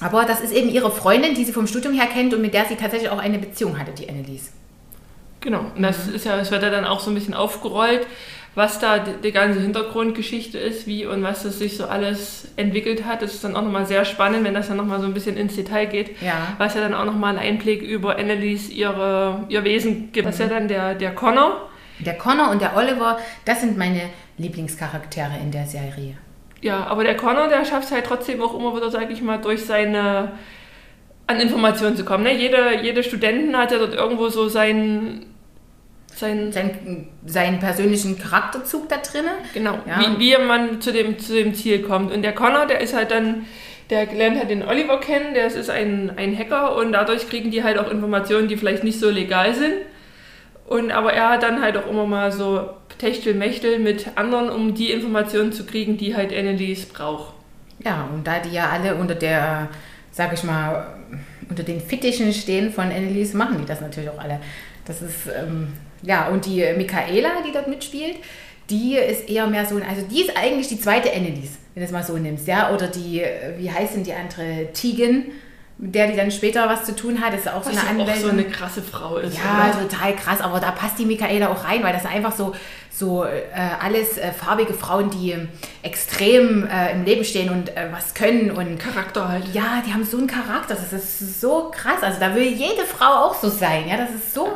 aber das ist eben ihre Freundin, die sie vom Studium her kennt und mit der sie tatsächlich auch eine Beziehung hatte, die Annelies. Genau. Und das ist ja, es wird ja dann auch so ein bisschen aufgerollt, was da die, die ganze Hintergrundgeschichte ist, wie und was das sich so alles entwickelt hat. Das ist dann auch nochmal sehr spannend, wenn das dann nochmal so ein bisschen ins Detail geht. Ja. Was ja dann auch nochmal einen Einblick über Annelies ihre, ihr Wesen gibt. Das ist ja dann der, der Connor. Der Connor und der Oliver, das sind meine Lieblingscharaktere in der Serie. Ja, aber der Connor, der schafft es halt trotzdem auch immer wieder, sag ich mal, durch seine an Informationen zu kommen. Ne? Jede, jede Studentin hat ja dort irgendwo so sein, sein Sein, seinen persönlichen Charakterzug da drinnen. genau, Ja. wie, wie man zu dem, zu dem Ziel kommt. Und der Connor, der ist halt dann, der lernt halt den Oliver kennen, der ist, ist ein, ein Hacker und dadurch kriegen die halt auch Informationen, die vielleicht nicht so legal sind. Und aber er hat dann halt auch immer mal so Techtelmechtel mit anderen, um die Informationen zu kriegen, die halt Annelies braucht. Ja, und da die ja alle unter der, sag ich mal, unter den Fittichen stehen von Annelies, machen die das natürlich auch alle. Das ist, ähm, ja, und die Michaela, die dort mitspielt, die ist eher mehr so, ein- also die ist eigentlich die zweite Annelies, wenn du es mal so nimmst, ja, oder die, äh, wie heißt denn die andere, Tegan, mit der die dann später was zu tun hat, ist auch so Was eine ja auch Anwältin. so eine krasse Frau ist. Ja, oder? total krass, aber da passt die Michaela auch rein, weil das sind einfach so, so äh, alles äh, farbige Frauen, die ähm, extrem äh, im Leben stehen und äh, was können und Charakter halt. ja, die haben so einen Charakter, das ist so krass. Also da will jede Frau auch so sein, ja, das ist so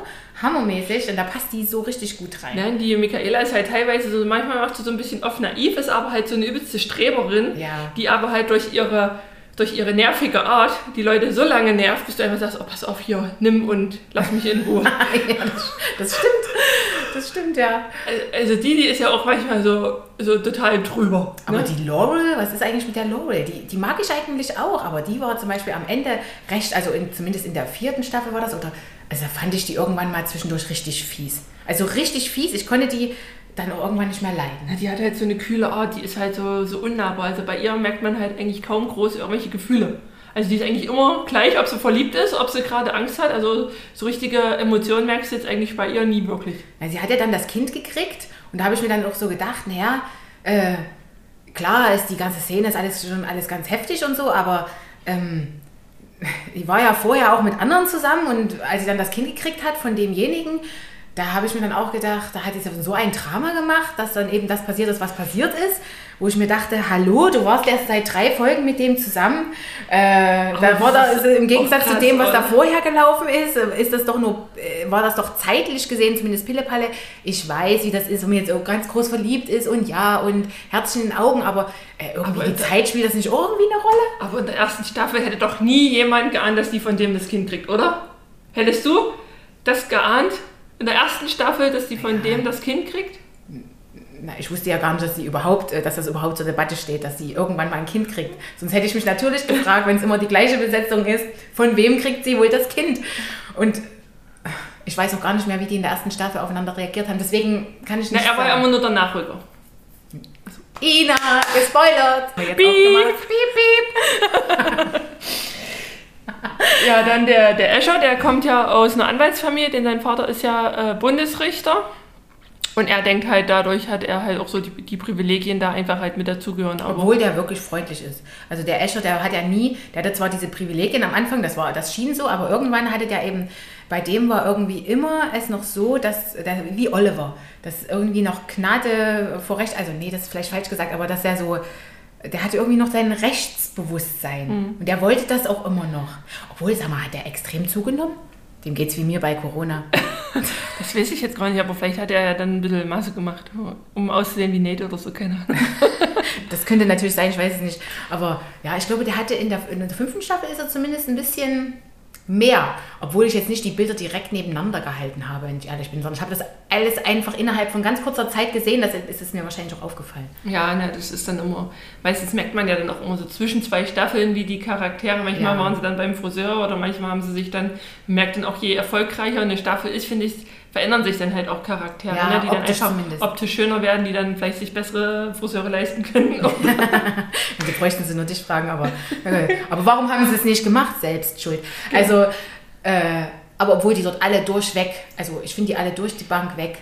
hammermäßig und da passt die so richtig gut rein. Nein, die Michaela ist halt teilweise so, manchmal macht sie so ein bisschen oft naiv, ist aber halt so eine übelste Streberin, Ja. die aber halt durch ihre, durch ihre nervige Art die Leute so lange nervt, bis du einfach sagst, oh pass auf hier, nimm und lass mich in Ruhe. ja, das, das stimmt. das stimmt, ja. Also die, die ist ja auch manchmal so, so total drüber. Aber ne? die Laurel, was ist eigentlich mit der Laurel? Die, die mag ich eigentlich auch, aber die war zum Beispiel am Ende recht, also in, zumindest in der vierten Staffel war das, oder also fand ich die irgendwann mal zwischendurch richtig fies. Also richtig fies. Ich konnte die dann irgendwann nicht mehr leiden. Die hat halt so eine kühle Art, die ist halt so, so unnahbar. Also bei ihr merkt man halt eigentlich kaum groß irgendwelche Gefühle. Also die ist eigentlich immer gleich, ob sie verliebt ist, ob sie gerade Angst hat. Also so richtige Emotionen merkst du jetzt eigentlich bei ihr nie wirklich. Na, sie hat ja dann das Kind gekriegt und da habe ich mir dann auch so gedacht, naja, äh, klar ist die ganze Szene, ist alles schon alles ganz heftig und so, aber ähm, die war ja vorher auch mit anderen zusammen und als sie dann das Kind gekriegt hat von demjenigen, da habe ich mir dann auch gedacht, da hat sie so ein Drama gemacht, dass dann eben das passiert ist, was passiert ist, wo ich mir dachte, hallo, du warst erst seit drei Folgen mit dem zusammen. Äh, Oh, da war da, also im Gegensatz krass, zu dem, was da vorher gelaufen ist, ist das doch nur, äh, war das doch zeitlich gesehen, zumindest Pillepalle. Ich weiß, wie das ist, wenn man jetzt auch ganz groß verliebt ist und ja und Herzchen in den Augen, aber äh, irgendwie Aber die Zeit spielt das nicht irgendwie eine Rolle? Aber in der ersten Staffel hätte doch nie jemand geahnt, dass die von dem das Kind kriegt, oder? Hättest du das geahnt? In der ersten Staffel, dass die von dem das Kind kriegt? Na, ich wusste ja gar nicht, dass sie überhaupt, äh, dass das überhaupt zur Debatte steht, dass sie irgendwann mal ein Kind kriegt. Sonst hätte ich mich natürlich gefragt, wenn es immer die gleiche Besetzung ist, von wem kriegt sie wohl das Kind? Und äh, ich weiß auch gar nicht mehr, wie die in der ersten Staffel aufeinander reagiert haben. Deswegen kann ich Na, nicht er war ja immer nur der Nachrücker. Ina, gespoilert. Piep. Piep, piep. Ja, dann der, der Escher, der kommt ja aus einer Anwaltsfamilie, denn sein Vater ist ja äh, Bundesrichter. Und er denkt halt, dadurch hat er halt auch so die, die Privilegien da einfach halt mit dazugehören. Obwohl der wirklich freundlich ist. Also der Escher, der hat ja nie, der hatte zwar diese Privilegien am Anfang, das war, das schien so, aber irgendwann hatte der eben, bei dem war irgendwie immer es noch so, dass, der, wie Oliver, dass irgendwie noch Gnade vor Recht, also nee, das ist vielleicht falsch gesagt, aber dass er so, der hatte irgendwie noch sein Rechtsbewusstsein. Und der wollte das auch immer noch. Obwohl, sag mal, hat der extrem zugenommen? Dem geht's wie mir bei Corona. das weiß ich jetzt gar nicht, aber vielleicht hat er ja dann ein bisschen Masse gemacht, um auszusehen wie Nate oder so, keine Ahnung. Das könnte natürlich sein, ich weiß es nicht. Aber ja, ich glaube, der hatte in der, in der fünften Staffel ist er zumindest ein bisschen mehr. Obwohl ich jetzt nicht die Bilder direkt nebeneinander gehalten habe, wenn ich ehrlich bin, sondern ich habe das alles einfach innerhalb von ganz kurzer Zeit gesehen. Das ist es mir wahrscheinlich auch aufgefallen. Ja, na, das ist dann immer, meistens merkt man ja dann auch immer so zwischen zwei Staffeln, wie die Charaktere, manchmal Ja. waren sie dann beim Friseur oder manchmal haben sie sich dann, merkt dann auch, je erfolgreicher eine Staffel ist, finde ich, verändern sich dann halt auch Charaktere, Ja, ne, die dann optisch einfach zumindest. optisch schöner werden, die dann vielleicht sich bessere Friseure leisten können. Die bräuchten sie nur dich fragen, aber, okay. aber warum haben sie es nicht gemacht? Selbst schuld. Also, äh, aber obwohl die dort alle durchweg, also ich finde die alle durch die Bank weg,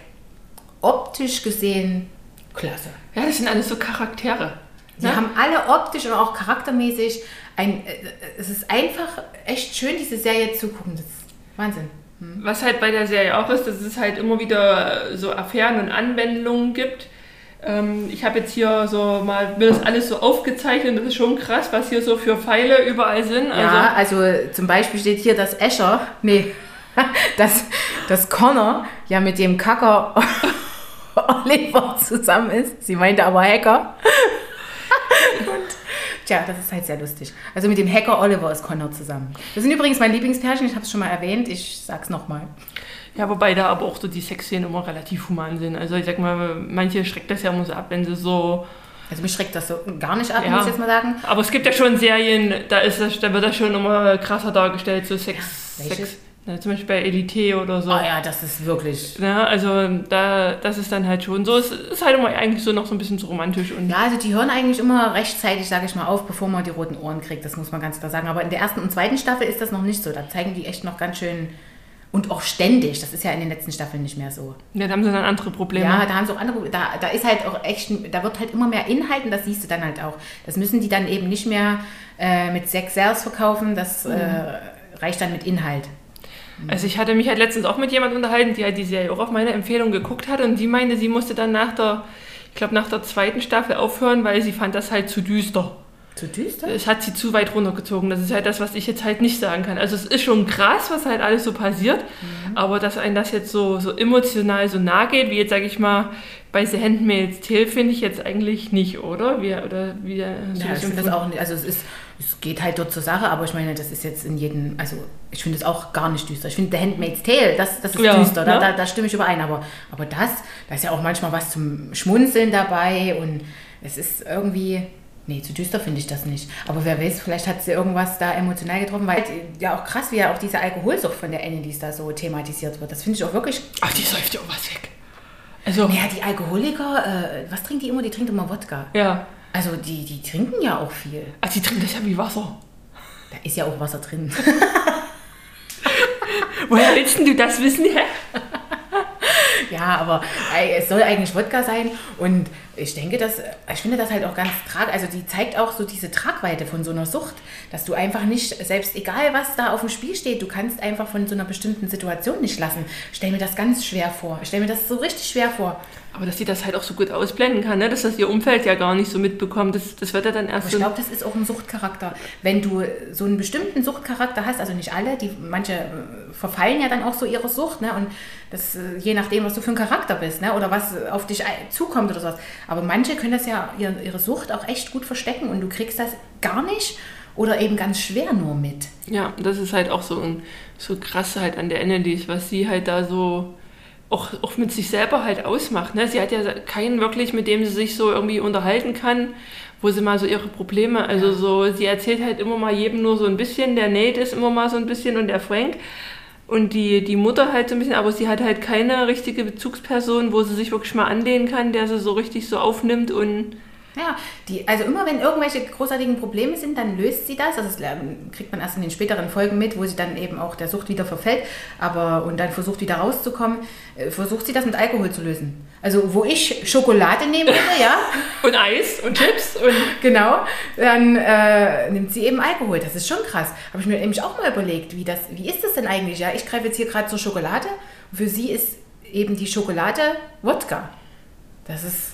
optisch gesehen, klasse. ja, das sind alles so Charaktere. Sie ne? haben alle optisch und auch charaktermäßig ein, äh, es ist einfach echt schön, diese Serie zu gucken. Das ist Wahnsinn. Was halt bei der Serie auch ist, dass es halt immer wieder so Affären und Anwendungen gibt. Ähm, ich habe jetzt hier so mal mir das alles so aufgezeichnet. Das ist schon krass, was hier so für Pfeile überall sind. Also, ja, also zum Beispiel steht hier, dass Escher, nee, dass, dass Connor ja mit dem Kacker Oliver zusammen ist. Sie meinte aber Hacker. Und tja, das ist halt sehr lustig. Also mit dem Hacker Oliver ist Connor zusammen. Das sind übrigens mein Lieblingspärchen, ich habe es schon mal erwähnt, ich sag's nochmal. ja, wobei da aber auch so die Sexszenen immer relativ human sind. Also ich sag mal, manche schreckt das ja immer so ab, wenn sie so. Also mich schreckt das so gar nicht ab, Ja. muss ich jetzt mal sagen. Aber es gibt ja schon Serien, da ist das, da wird das schon immer krasser dargestellt, so Sex. Ja? Sex ne, zum Beispiel bei Elite oder so. Oh ja, das ist wirklich Ja, also da, das ist dann halt schon so. Es ist halt immer eigentlich so noch so ein bisschen so romantisch und Ja, also die hören eigentlich immer rechtzeitig, sage ich mal, auf, bevor man die roten Ohren kriegt. Das muss man ganz klar sagen. Aber in der ersten und zweiten Staffel ist das noch nicht so. Da zeigen die echt noch ganz schön und auch ständig. Das ist ja in den letzten Staffeln nicht mehr so. ja, da haben sie dann andere Probleme. Ja, da haben sie auch andere. Da, da ist halt auch echt, da wird halt immer mehr Inhalt und das siehst du dann halt auch. Das müssen die dann eben nicht mehr äh, mit Sex Sales verkaufen. Das äh, reicht dann mit Inhalt. Also ich hatte mich halt letztens auch mit jemandem unterhalten, die halt die Serie auch auf meine Empfehlung geguckt hat und die meinte, sie musste dann nach der, ich glaube nach der zweiten Staffel aufhören, weil sie fand das halt zu düster. Zu düster? Es hat sie zu weit runtergezogen. Das ist halt das, was ich jetzt halt nicht sagen kann. Also es ist schon krass, was halt alles so passiert, Mhm. aber dass einem das jetzt so, so emotional so nahe geht, wie jetzt sage ich mal bei The Handmaid's Tale, finde ich jetzt eigentlich nicht, oder? Wie, oder wie du Ja, ich finde das auch nicht. Also es ist, es geht halt dort zur Sache, aber ich meine, das ist jetzt in jedem, also ich finde es auch gar nicht düster. Ich finde The Handmaid's Tale, das, das ist Ja, düster, da, ne? da, da stimme ich überein. Aber, aber das, da ist ja auch manchmal was zum Schmunzeln dabei und es ist irgendwie, nee, zu düster finde ich das nicht. Aber wer weiß, vielleicht hat sie irgendwas da emotional getroffen, weil ja auch krass, wie ja auch diese Alkoholsucht von der Annelies da so thematisiert wird. Das finde ich auch wirklich Ach, die säuft ja auch was weg. Also, naja, die Alkoholiker, äh, was trinkt die immer? Die trinkt immer Wodka. ja. Also die, die trinken ja auch viel. Also, die trinkt das ja wie Wasser. Da ist ja auch Wasser drin. Woher willst du das wissen, ja, aber äh, es soll eigentlich Wodka sein. Und ich denke, dass, ich finde das halt auch ganz trag. Also die zeigt auch so diese Tragweite von so einer Sucht, dass du einfach nicht, selbst egal was da auf dem Spiel steht, du kannst einfach von so einer bestimmten Situation nicht lassen. Ich stelle mir das ganz schwer vor. Ich stelle mir das so richtig schwer vor. Aber dass sie das halt auch so gut ausblenden kann, ne? dass das ihr Umfeld ja gar nicht so mitbekommt. Das, das wird ja dann erst Aber ich glaube, das ist auch ein Suchtcharakter. Wenn du so einen bestimmten Suchtcharakter hast, also nicht alle, die manche äh, verfallen ja dann auch so ihrer Sucht, ne? Und das äh, je nachdem, was du für ein Charakter bist, ne? Oder was äh, auf dich zukommt oder sowas. Aber manche können das ja ihre, ihre Sucht auch echt gut verstecken und du kriegst das gar nicht oder eben ganz schwer nur mit. Ja, das ist halt auch so, ein, so krass halt an der Annelies, was sie halt da so auch, auch mit sich selber halt ausmacht. Ne? Sie hat ja keinen wirklich, mit dem sie sich so irgendwie unterhalten kann, wo sie mal so ihre Probleme, also so, sie erzählt halt immer mal jedem nur so ein bisschen, der Nate ist immer mal so ein bisschen und der Frank und die, die Mutter halt so ein bisschen, aber sie hat halt keine richtige Bezugsperson, wo sie sich wirklich mal anlehnen kann, der sie so richtig so aufnimmt und Ja, die, also immer wenn irgendwelche großartigen Probleme sind, dann löst sie das. Also das ähm, kriegt man erst in den späteren Folgen mit, wo sie dann eben auch der Sucht wieder verfällt, aber und dann versucht wieder rauszukommen, äh, versucht sie das mit Alkohol zu lösen. Also wo ich Schokolade nehmen würde, ja, und Eis und Chips und genau, dann äh, nimmt sie eben Alkohol. Das ist schon krass. Habe ich mir nämlich auch mal überlegt, wie das, wie ist das denn eigentlich? Ja, ich greife jetzt hier gerade zur Schokolade. Für sie ist eben die Schokolade Wodka. Das ist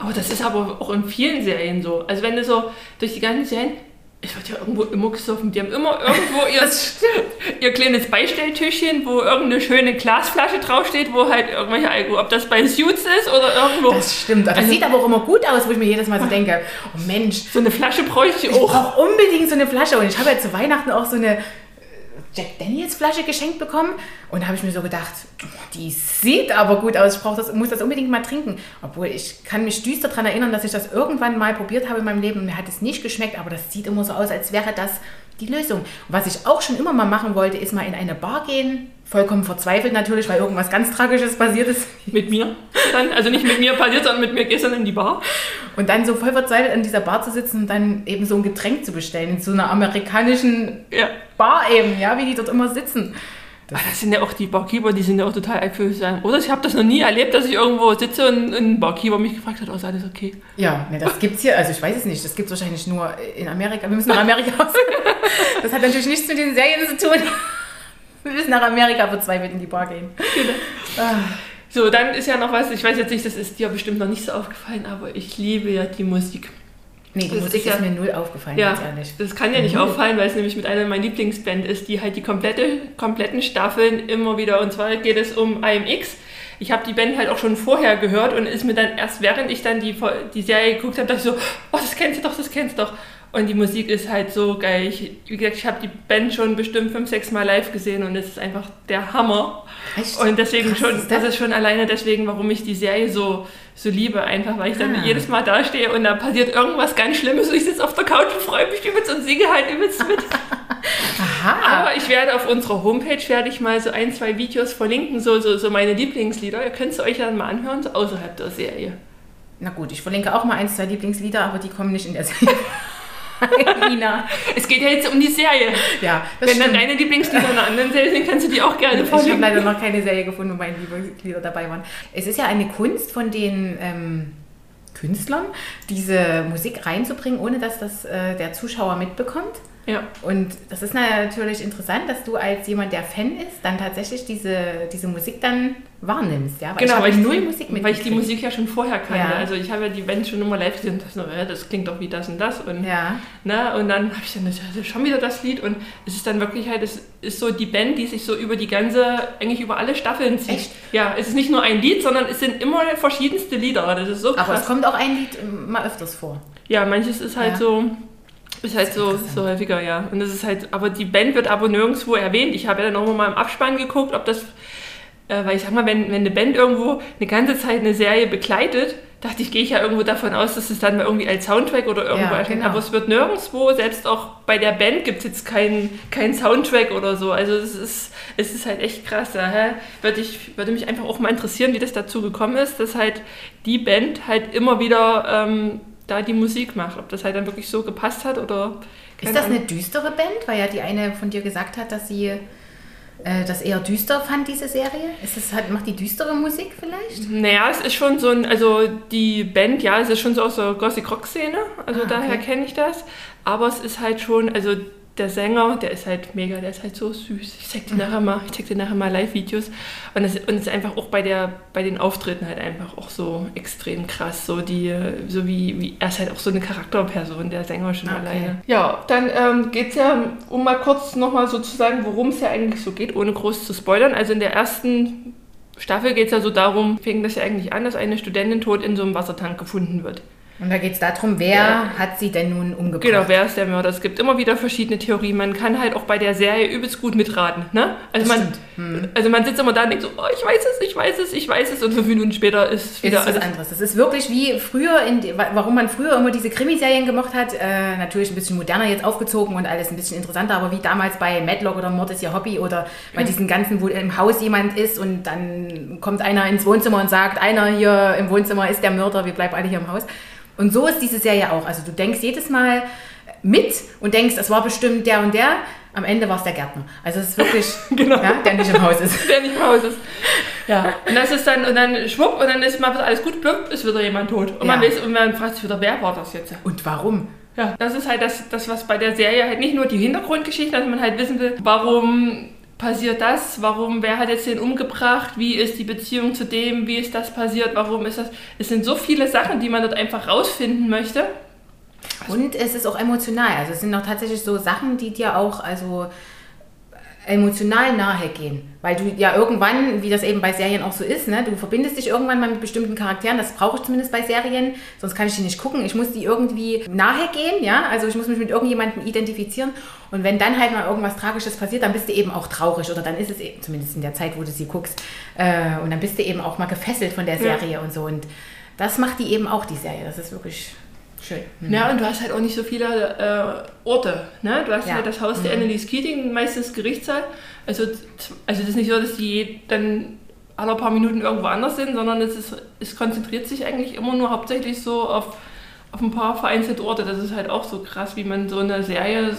Aber das ist aber auch in vielen Serien so. Also wenn du so durch die ganzen Serien, es wird ja irgendwo immer gesoffen. Die haben immer irgendwo ihr, ihr kleines Beistelltischchen, wo irgendeine schöne Glasflasche draufsteht, wo halt irgendwelche Alkohol, ob das bei Suits ist oder irgendwo. Das stimmt. Das Also- sieht aber auch immer gut aus, wo ich mir jedes Mal so denke, oh Mensch, so eine Flasche bräuchte ich ich auch. brauche unbedingt so eine Flasche. Und ich habe ja zu Weihnachten auch so eine Jack Daniels Flasche geschenkt bekommen. Und da habe ich mir so gedacht, die sieht aber gut aus. Ich das, muss das unbedingt mal trinken. Obwohl ich kann mich düster daran erinnern, dass ich das irgendwann mal probiert habe in meinem Leben. Und mir hat es nicht geschmeckt, aber das sieht immer so aus, als wäre das die Lösung. Was ich auch schon immer mal machen wollte, ist mal in eine Bar gehen. Vollkommen verzweifelt natürlich, weil irgendwas ganz Tragisches passiert ist. Mit mir dann. Also nicht mit mir passiert, sondern mit mir gestern in die Bar. Und dann so voll verzweifelt an dieser Bar zu sitzen und dann eben so ein Getränk zu bestellen. In so einer amerikanischen Ja. Bar eben, ja, wie die dort immer sitzen. Aber das sind ja auch die Barkeeper, die sind ja auch total einfühlsam. Oder ich habe das noch nie erlebt, dass ich irgendwo sitze und ein Barkeeper mich gefragt hat, oh, ist alles okay? Ja, ne, das gibt's hier, also ich weiß es nicht, das gibt's wahrscheinlich nur in Amerika. Wir müssen nach Amerika raus. Das hat natürlich nichts mit den Serien zu tun. Wir müssen nach Amerika verzweifelt in die Bar gehen. Ah, So, dann ist ja noch was, ich weiß jetzt nicht, das ist dir bestimmt noch nicht so aufgefallen, aber ich liebe ja die Musik. Nee, die Das Musik ist ja- ist mir null aufgefallen, Ja, ganz ehrlich. das kann ja nicht Null. auffallen, weil es nämlich mit einer meiner Lieblingsband ist, die halt die komplette, kompletten Staffeln immer wieder, und zwar geht es um IMX. Ich habe die Band halt auch schon vorher gehört und ist mir dann erst während ich dann die, die Serie geguckt habe, dachte ich so, oh, das kennst du doch, das kennst du doch. Und die Musik ist halt so geil. Ich, wie gesagt, ich habe die Band schon bestimmt fünf, sechs Mal live gesehen und es ist einfach der Hammer. Echt? Und deswegen Krass, schon, ist das das? ist schon alleine deswegen, warum ich die Serie so, so liebe, einfach weil ich dann Ah. jedes Mal dastehe und da passiert irgendwas ganz Schlimmes und ich sitze auf der Couch und freue mich übelst und singe halt übelst mit. Aha. Aber ich werde auf unserer Homepage werde ich mal so ein, zwei Videos verlinken, so, so, so meine Lieblingslieder. Ihr könnt es euch dann mal anhören, so außerhalb der Serie. Na gut, ich verlinke auch mal ein, zwei Lieblingslieder, aber die kommen nicht in der Serie. Nina. Es geht ja jetzt um die Serie. Ja, Wenn dann stimmt. deine Lieblingslieder in einer anderen Serie sind, kannst du die auch gerne Ich habe leider noch keine Serie gefunden, wo meine Lieblingslieder dabei waren. Es ist ja eine Kunst von den ähm, Künstlern, diese Musik reinzubringen, ohne dass das äh, der Zuschauer mitbekommt. Ja. Und das ist natürlich interessant, dass du als jemand, der Fan ist, dann tatsächlich diese, diese Musik dann wahrnimmst. Ja? Genau, ich weil ich, null die, Musik weil ich die. Musik ja schon vorher kannte. Ja. Also ich habe ja die Band schon immer live gesehen und dachte, ja, das klingt doch wie das und das. Und, Ja, ne, und dann habe ich dann das, also schon wieder das Lied und es ist dann wirklich halt, es ist so die Band, die sich so über die ganze, eigentlich über alle Staffeln zieht. Echt? Ja, es ist nicht nur ein Lied, sondern es sind immer verschiedenste Lieder. Das ist so aber es krass. kommt auch ein Lied ähm, mal öfters vor. Ja, manches ist halt Ja. so, Ist halt so, so häufiger, ja. Und das ist halt, aber die Band wird aber nirgendwo erwähnt. Ich habe ja dann auch mal im Abspann geguckt, ob das, äh, weil ich sag mal, wenn, wenn eine Band irgendwo eine ganze Zeit eine Serie begleitet, dachte ich, gehe ich ja irgendwo davon aus, dass es dann mal irgendwie als Soundtrack oder irgendwo Ja, erscheint. genau. Aber es wird nirgendwo, selbst auch bei der Band gibt es jetzt keinen kein Soundtrack oder so. Also es ist, es ist halt echt krass. Daher würde, ich, würde mich einfach auch mal interessieren, wie das dazu gekommen ist, dass halt die Band halt immer wieder ähm, da die Musik macht. Ob das halt dann wirklich so gepasst hat oder... Ist das Ahnung. eine düstere Band? Weil ja die eine von dir gesagt hat, dass sie äh, das eher düster fand, diese Serie. Ist das, halt, macht die düstere Musik vielleicht? Naja, es ist schon so ein, also die Band, ja, es ist schon so aus der Gothic-Rock-Szene, also Ah, daher okay. kenne ich das. Aber es ist halt schon, also der Sänger, der ist halt mega, der ist halt so süß. Ich zeig dir nachher mal, ich zeig dir nachher mal Live-Videos. Und es, und ist einfach auch bei, der, bei den Auftritten halt einfach auch so extrem krass. So die, so wie, wie er ist halt auch so eine Charakterperson, der Sänger schon Okay. alleine. Ja, dann ähm, geht es ja, um mal kurz nochmal so zu sagen, worum es ja eigentlich so geht, ohne groß zu spoilern. Also in der ersten Staffel geht es ja so darum, fing das ja eigentlich an, dass eine Studentin tot in so einem Wassertank gefunden wird. Und da geht es darum, wer Ja. hat sie denn nun umgebracht? Genau, wer ist der Mörder? Es gibt immer wieder verschiedene Theorien. Man kann halt auch bei der Serie übelst gut mitraten. Ne? Also, Das man, stimmt. also man sitzt immer da und denkt so, oh, ich weiß es, ich weiß es, ich weiß es. Und fünf Minuten später ist es Ist wieder was alles. anderes. Das ist wirklich wie früher, in warum man früher immer diese Krimiserien gemocht hat. Äh, natürlich ein bisschen moderner jetzt aufgezogen und alles ein bisschen interessanter, aber wie damals bei Madlock oder Mord ist ihr Hobby oder bei diesen ganzen, wo im Haus jemand ist und dann kommt einer ins Wohnzimmer und sagt, einer hier im Wohnzimmer ist der Mörder, wir bleiben alle hier im Haus. Und so ist diese Serie auch. Also du denkst jedes Mal mit und denkst, es war bestimmt der und der. Am Ende war es der Gärtner. Also es ist wirklich, Genau. ja, der nicht im Haus ist. Der nicht im Haus ist. Ja. Und das ist dann, und dann schwupp, und dann ist mal alles gut, blöpp, ist wieder jemand tot. Und man Ja. weiß, und man fragt sich wieder, wer war das jetzt? Und warum? Ja, das ist halt das, das, was bei der Serie halt nicht nur die Hintergrundgeschichte, dass man halt wissen will, warum passiert das, warum, wer hat jetzt den umgebracht, wie ist die Beziehung zu dem, wie ist das passiert, warum ist das. Es sind so viele Sachen, die man dort einfach rausfinden möchte. Und es ist auch emotional. Also es sind auch tatsächlich so Sachen, die dir auch also emotional nahe gehen. Weil du ja irgendwann, wie das eben bei Serien auch so ist, ne, du verbindest dich irgendwann mal mit bestimmten Charakteren. Das brauche ich zumindest bei Serien, sonst kann ich die nicht gucken. Ich muss die irgendwie nahe gehen, ja. Also ich muss mich mit irgendjemandem identifizieren. Und wenn dann halt mal irgendwas Tragisches passiert, dann bist du eben auch traurig. Oder dann ist es eben, zumindest in der Zeit, wo du sie guckst. Äh, und dann bist du eben auch mal gefesselt von der Ja. Serie und so. Und das macht die eben auch, die Serie. Das ist wirklich schön. Ja, und du hast halt auch nicht so viele äh, Orte. Ne? Du hast Ja. halt das Haus der Annelies Keating, meistens Gerichtssaal. Also, also das ist nicht so, dass die dann alle paar Minuten irgendwo anders sind, sondern es, ist, es konzentriert sich eigentlich immer nur hauptsächlich so auf, auf ein paar vereinzelte Orte. Das ist halt auch so krass, wie man so eine Serie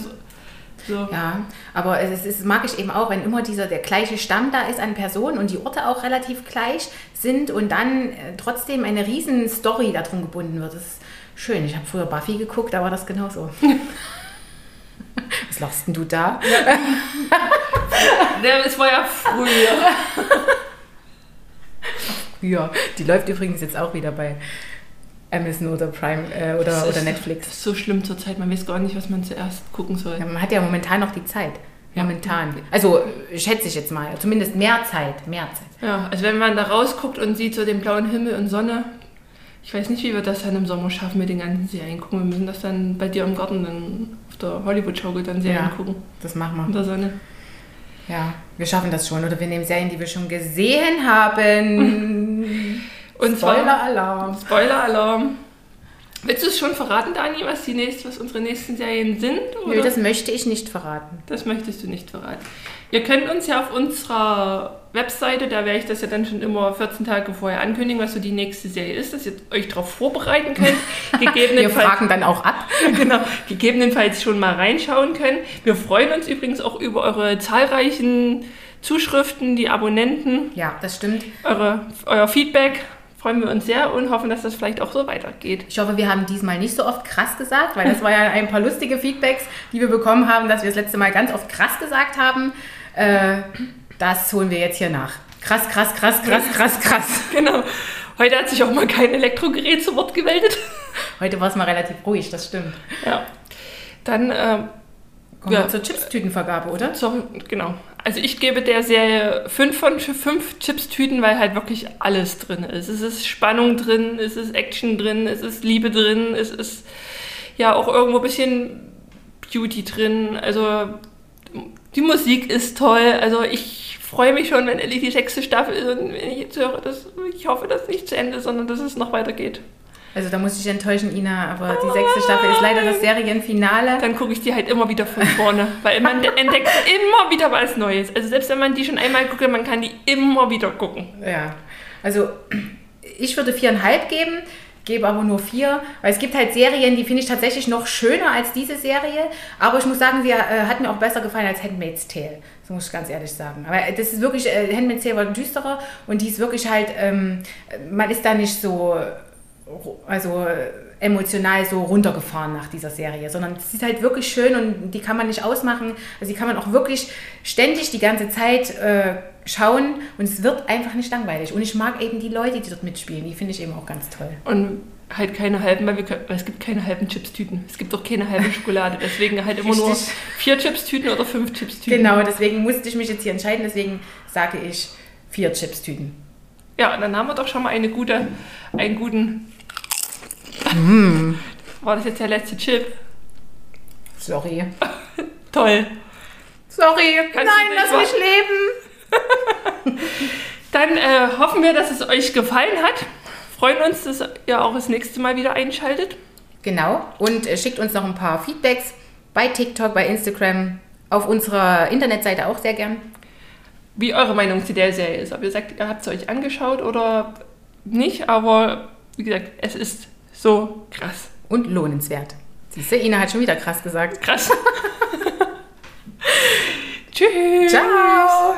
so... Ja, aber es, ist, mag ich eben auch, wenn immer dieser der gleiche Stamm da ist an Personen und die Orte auch relativ gleich sind und dann äh, trotzdem eine riesen Story darum gebunden wird. Das ist schön. Ich habe früher Buffy geguckt, da war das genauso. Was lachst denn du da? Ja, es war ja früher. Ja, die läuft übrigens jetzt auch wieder bei Amazon oder Prime äh, oder, Das oder ist- Netflix. Das ist so schlimm zur Zeit. Man weiß gar nicht, was man zuerst gucken soll. Ja, man hat ja momentan noch die Zeit. Ja. Momentan. Also schätze ich jetzt mal. Zumindest mehr Zeit. Mehr Zeit. Ja, also wenn man da rausguckt und sieht so den blauen Himmel und Sonne, ich weiß nicht, wie wir das dann im Sommer schaffen mit den ganzen Serien gucken. Wir müssen das dann bei dir im Garten dann auf der Hollywood-Schaukel dann Serien Ja. gucken. Das machen wir. Unter Sonne. Ja, wir schaffen das schon. Oder wir nehmen Serien, die wir schon gesehen haben. Und Spoiler-Alarm. Spoiler-Alarm. Willst du es schon verraten, Dani, was, die nächst, was unsere nächsten Serien sind? Oder? Nö, das möchte ich nicht verraten. Das möchtest du nicht verraten. Ihr könnt uns ja auf unserer Webseite, da werde ich das ja dann schon immer 14 Tage vorher ankündigen, was so die nächste Serie ist, dass ihr euch darauf vorbereiten könnt. Wir Gegebenenfalls, fragen dann auch ab. genau, gegebenenfalls schon mal reinschauen können. Wir freuen uns übrigens auch über eure zahlreichen Zuschriften, die Abonnenten, Ja, das stimmt. eure, euer Feedback. Freuen wir uns sehr und hoffen, dass das vielleicht auch so weitergeht. Ich hoffe, wir haben diesmal nicht so oft krass gesagt, weil das war ja ein paar lustige Feedbacks, die wir bekommen haben, dass wir das letzte Mal ganz oft krass gesagt haben. Äh, das holen wir jetzt hier nach. Krass, krass, krass, krass, krass, krass. Genau. Heute hat sich auch mal kein Elektrogerät zu Wort gemeldet. Heute war es mal relativ ruhig, das stimmt. Ja. Dann ähm, Kommen Ja. wir zur Chips-Tütenvergabe, oder? So, genau. Also ich gebe der Serie 5 von 5 Chips-Tüten, weil halt wirklich alles drin ist. Es ist Spannung drin, es ist Action drin, es ist Liebe drin, es ist ja auch irgendwo ein bisschen Beauty drin. Also die Musik ist toll. Also ich freue mich schon, wenn endlich die sechste Staffel ist und wenn ich jetzt höre, dass ich hoffe, dass es nicht zu Ende, ist, sondern dass es noch weitergeht. Also da muss ich enttäuschen, Ina, aber die sechste Staffel ist leider das Serienfinale. Dann gucke ich die halt immer wieder von vorne, weil man entdeckt immer wieder was Neues. Also selbst wenn man die schon einmal guckt, man kann die immer wieder gucken. Ja, also ich würde viereinhalb geben, gebe aber nur vier, weil es gibt halt Serien, die finde ich tatsächlich noch schöner als diese Serie, aber ich muss sagen, sie äh, hat mir auch besser gefallen als Handmaid's Tale, das muss ich ganz ehrlich sagen. Aber das ist wirklich, äh, Handmaid's Tale war düsterer und die ist wirklich halt, ähm, man ist da nicht so also emotional so runtergefahren nach dieser Serie, sondern sie ist halt wirklich schön und die kann man nicht ausmachen. Also die kann man auch wirklich ständig die ganze Zeit äh, schauen und es wird einfach nicht langweilig. Und ich mag eben die Leute, die dort mitspielen, die finde ich eben auch ganz toll. Und halt keine halben, weil, wir, weil es gibt keine halben Chipstüten. Es gibt auch keine halbe Schokolade. Deswegen halt immer nur vier Chipstüten oder fünf Chipstüten. Genau, deswegen musste ich mich jetzt hier entscheiden. Deswegen sage ich vier Chipstüten. Ja, dann haben wir doch schon mal eine gute, einen guten Mm. War das jetzt der letzte Chip? Sorry. Toll. Sorry. Kannst Nein, lass mich leben. Dann äh, hoffen wir, dass es euch gefallen hat. Freuen uns, dass ihr auch das nächste Mal wieder einschaltet. Genau. Und äh, schickt uns noch ein paar Feedbacks bei TikTok, bei Instagram, auf unserer Internetseite auch sehr gern. Wie eure Meinung zu der Serie ist. Ob ihr sagt, ihr habt es euch angeschaut oder nicht. Aber wie gesagt, es ist so. Krass. Und lohnenswert. Siehst du, Ina hat schon wieder krass gesagt. Krass. Tschüss. Ciao.